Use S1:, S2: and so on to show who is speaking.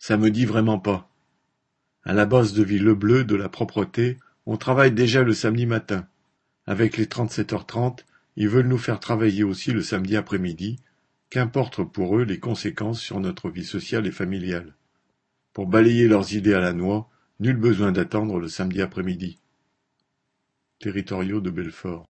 S1: Ça me dit vraiment pas. À la base de vie Lebleu de la propreté, on travaille déjà le samedi matin. Avec les trente-sept heures trente, ils veulent nous faire travailler aussi le samedi après-midi, qu'importe pour eux les conséquences sur notre vie sociale et familiale. Pour balayer leurs idées à la noix, nul besoin d'attendre le samedi après-midi. Territoriaux de Belfort.